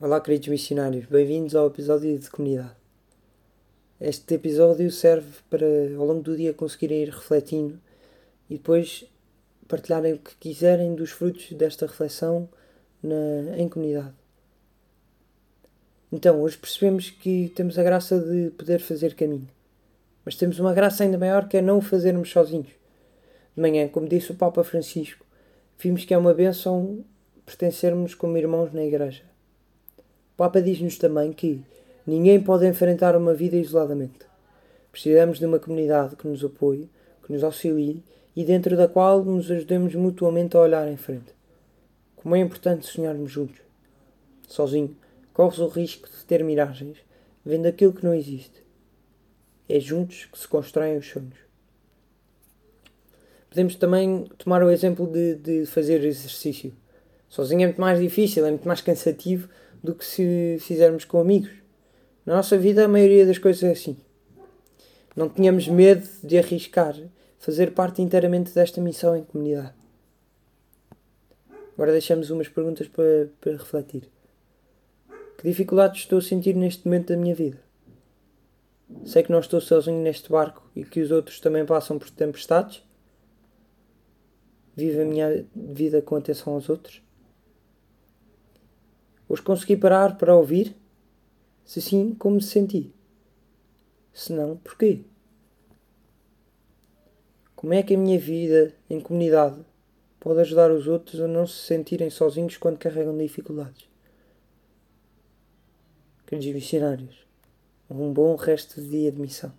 Olá, queridos missionários, bem-vindos ao episódio de comunidade. Este episódio serve para, ao longo do dia, conseguirem ir refletindo e depois partilharem o que quiserem dos frutos desta reflexão na, em comunidade. Então, hoje percebemos que temos a graça de poder fazer caminho, mas temos uma graça ainda maior que é não o fazermos sozinhos. De manhã, como disse o Papa Francisco, vimos que é uma bênção pertencermos como irmãos na Igreja. Papa diz-nos também que ninguém pode enfrentar uma vida isoladamente. Precisamos de uma comunidade que nos apoie, que nos auxilie e dentro da qual nos ajudemos mutuamente a olhar em frente. Como é importante sonharmos juntos. Sozinho, corres o risco de ter miragens, vendo aquilo que não existe. É juntos que se constroem os sonhos. Podemos também tomar o exemplo de, de fazer exercício. Sozinho é muito mais difícil, é muito mais cansativo do que se fizermos com amigos. Na nossa vida, a maioria das coisas é assim. Não tínhamos medo de arriscar fazer parte inteiramente desta missão em comunidade. Agora deixamos umas perguntas para, para refletir. Que dificuldades estou a sentir neste momento da minha vida? Sei que não estou sozinho neste barco e que os outros também passam por tempestades? Vivo a minha vida com atenção aos outros? Os consegui parar para ouvir? Se sim, como me senti? Se não, porquê? Como é que a minha vida em comunidade pode ajudar os outros a não se sentirem sozinhos quando carregam dificuldades? Queridos missionários, um bom resto de dia de missão.